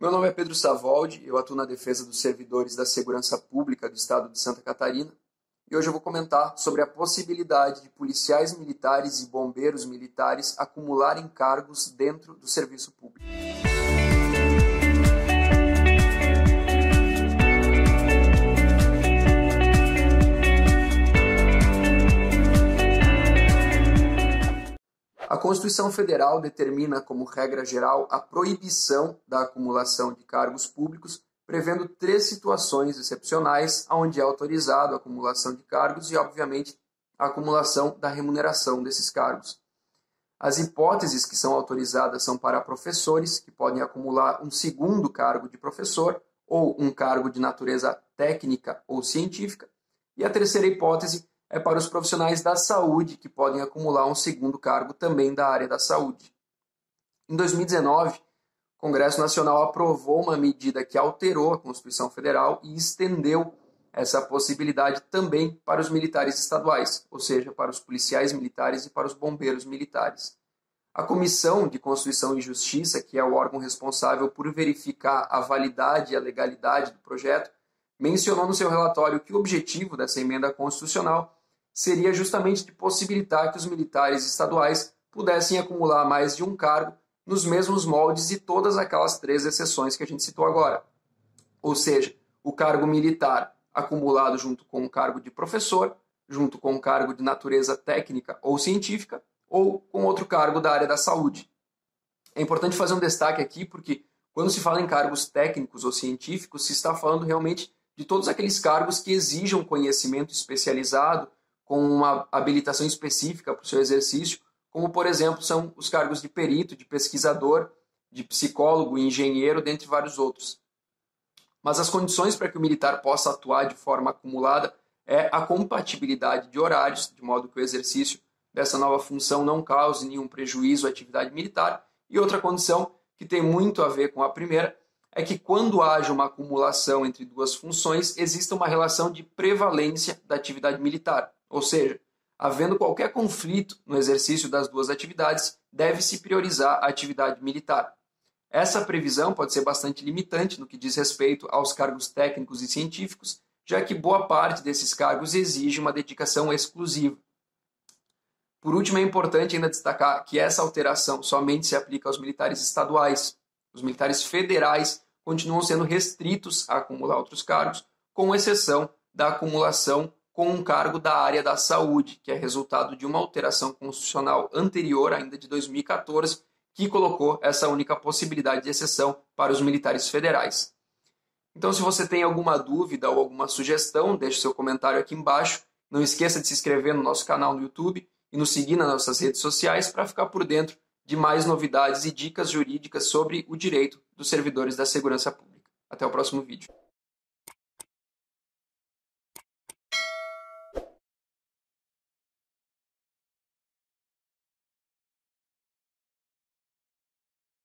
Meu nome é Pedro Savoldi, eu atuo na defesa dos servidores da segurança pública do estado de Santa Catarina e hoje eu vou comentar sobre a possibilidade de policiais militares e bombeiros militares acumularem cargos dentro do serviço público. A Constituição Federal determina como regra geral a proibição da acumulação de cargos públicos, prevendo três situações excepcionais onde é autorizado a acumulação de cargos e, obviamente, a acumulação da remuneração desses cargos. As hipóteses que são autorizadas são para professores, que podem acumular um segundo cargo de professor ou um cargo de natureza técnica ou científica, e a terceira hipótese é para os profissionais da saúde que podem acumular um segundo cargo também da área da saúde. Em 2019, o Congresso Nacional aprovou uma medida que alterou a Constituição Federal e estendeu essa possibilidade também para os militares estaduais, ou seja, para os policiais militares e para os bombeiros militares. A Comissão de Constituição e Justiça, que é o órgão responsável por verificar a validade e a legalidade do projeto, mencionou no seu relatório que o objetivo dessa emenda constitucional seria justamente de possibilitar que os militares estaduais pudessem acumular mais de um cargo nos mesmos moldes de todas aquelas três exceções que a gente citou agora. Ou seja, o cargo militar acumulado junto com o cargo de professor, junto com o cargo de natureza técnica ou científica, ou com outro cargo da área da saúde. É importante fazer um destaque aqui porque quando se fala em cargos técnicos ou científicos, se está falando realmente de todos aqueles cargos que exijam conhecimento especializado com uma habilitação específica para o seu exercício, como, por exemplo, são os cargos de perito, de pesquisador, de psicólogo, engenheiro, dentre vários outros. Mas as condições para que o militar possa atuar de forma acumulada é a compatibilidade de horários, de modo que o exercício dessa nova função não cause nenhum prejuízo à atividade militar. E outra condição, que tem muito a ver com a primeira, é que quando haja uma acumulação entre duas funções, exista uma relação de prevalência da atividade militar. Ou seja, havendo qualquer conflito no exercício das duas atividades, deve-se priorizar a atividade militar. Essa previsão pode ser bastante limitante no que diz respeito aos cargos técnicos e científicos, já que boa parte desses cargos exige uma dedicação exclusiva. Por último, é importante ainda destacar que essa alteração somente se aplica aos militares estaduais. Os militares federais continuam sendo restritos a acumular outros cargos, com exceção da acumulação com um cargo da área da saúde, que é resultado de uma alteração constitucional anterior, ainda de 2014, que colocou essa única possibilidade de exceção para os militares federais. Então, se você tem alguma dúvida ou alguma sugestão, deixe seu comentário aqui embaixo. Não esqueça de se inscrever no nosso canal no YouTube e nos seguir nas nossas redes sociais para ficar por dentro de mais novidades e dicas jurídicas sobre o direito dos servidores da segurança pública. Até o próximo vídeo.